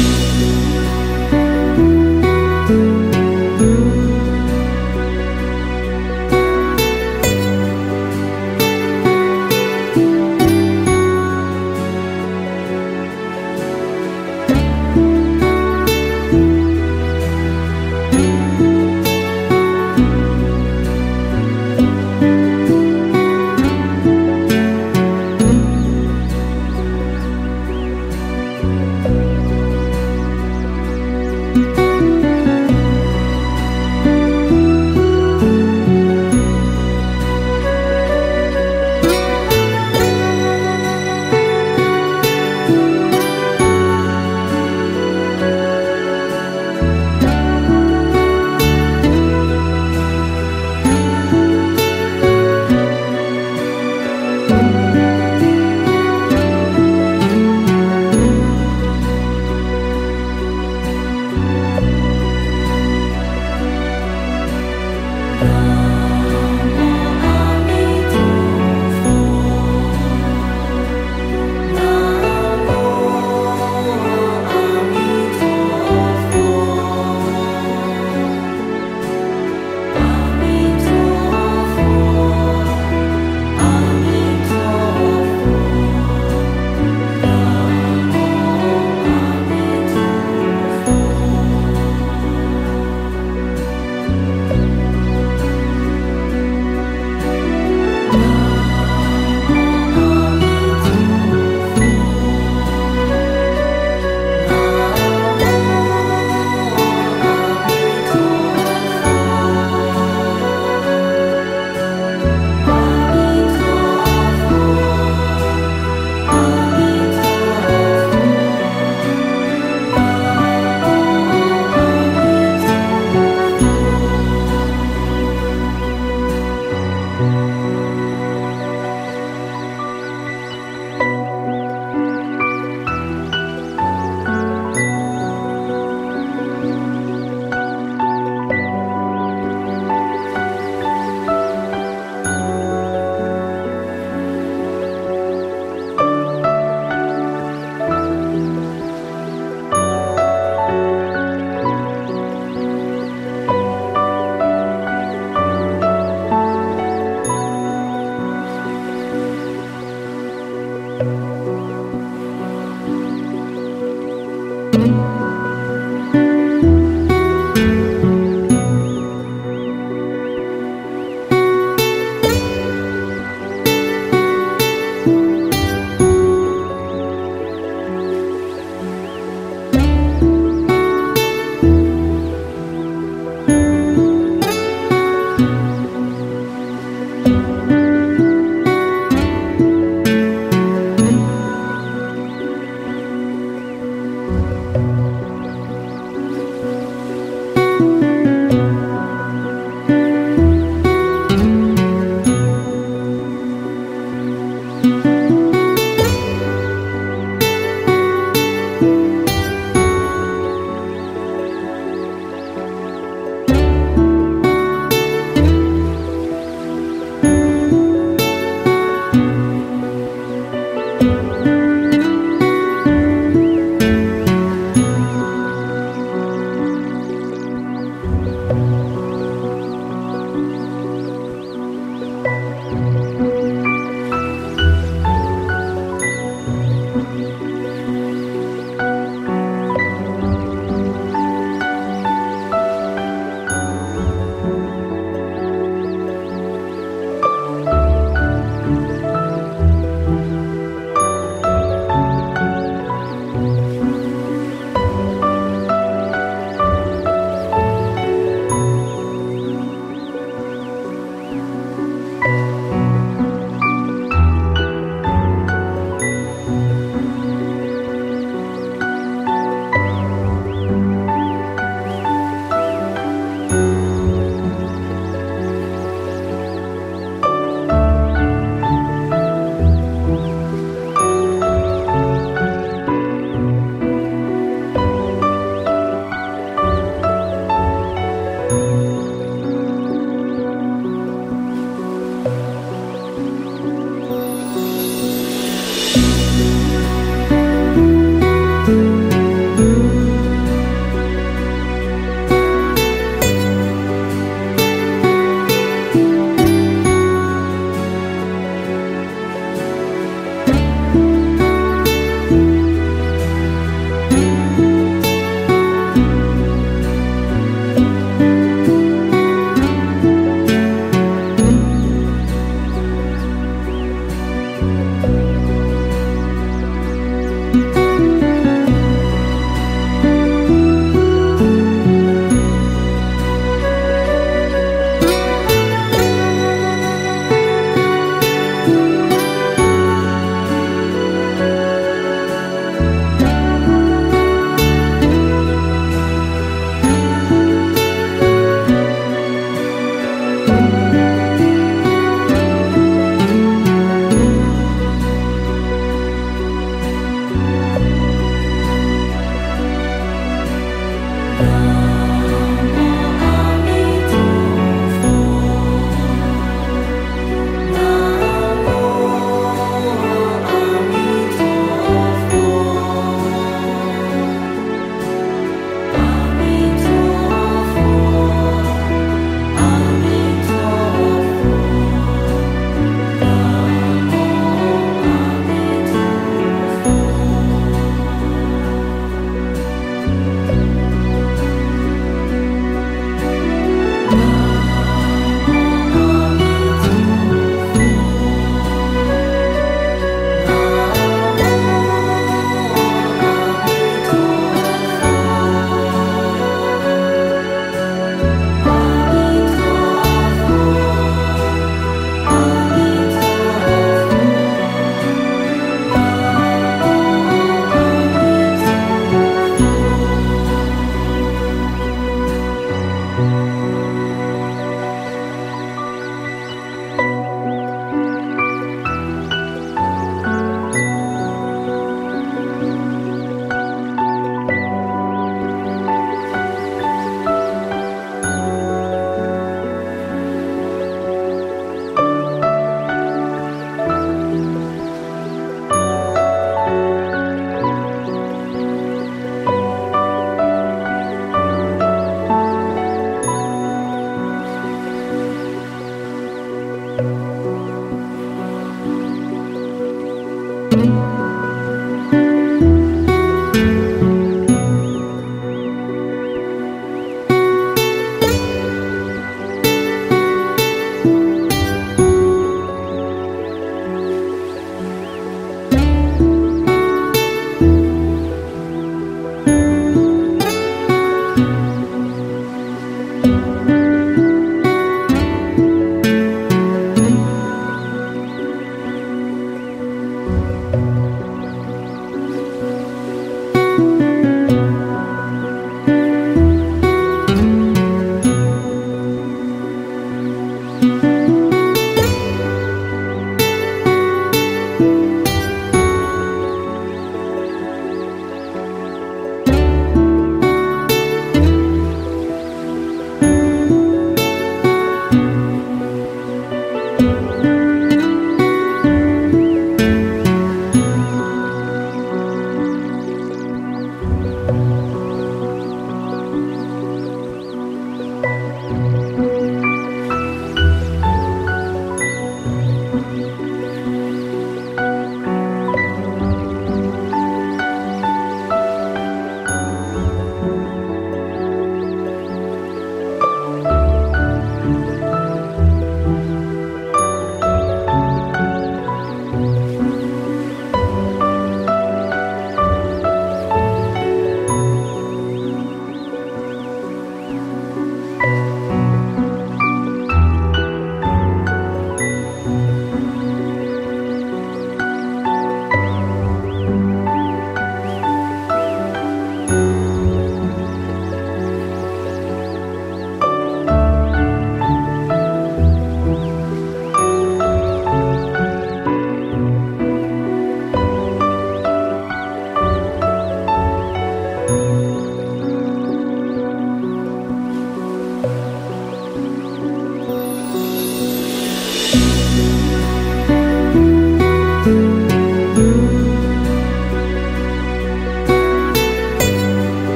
you.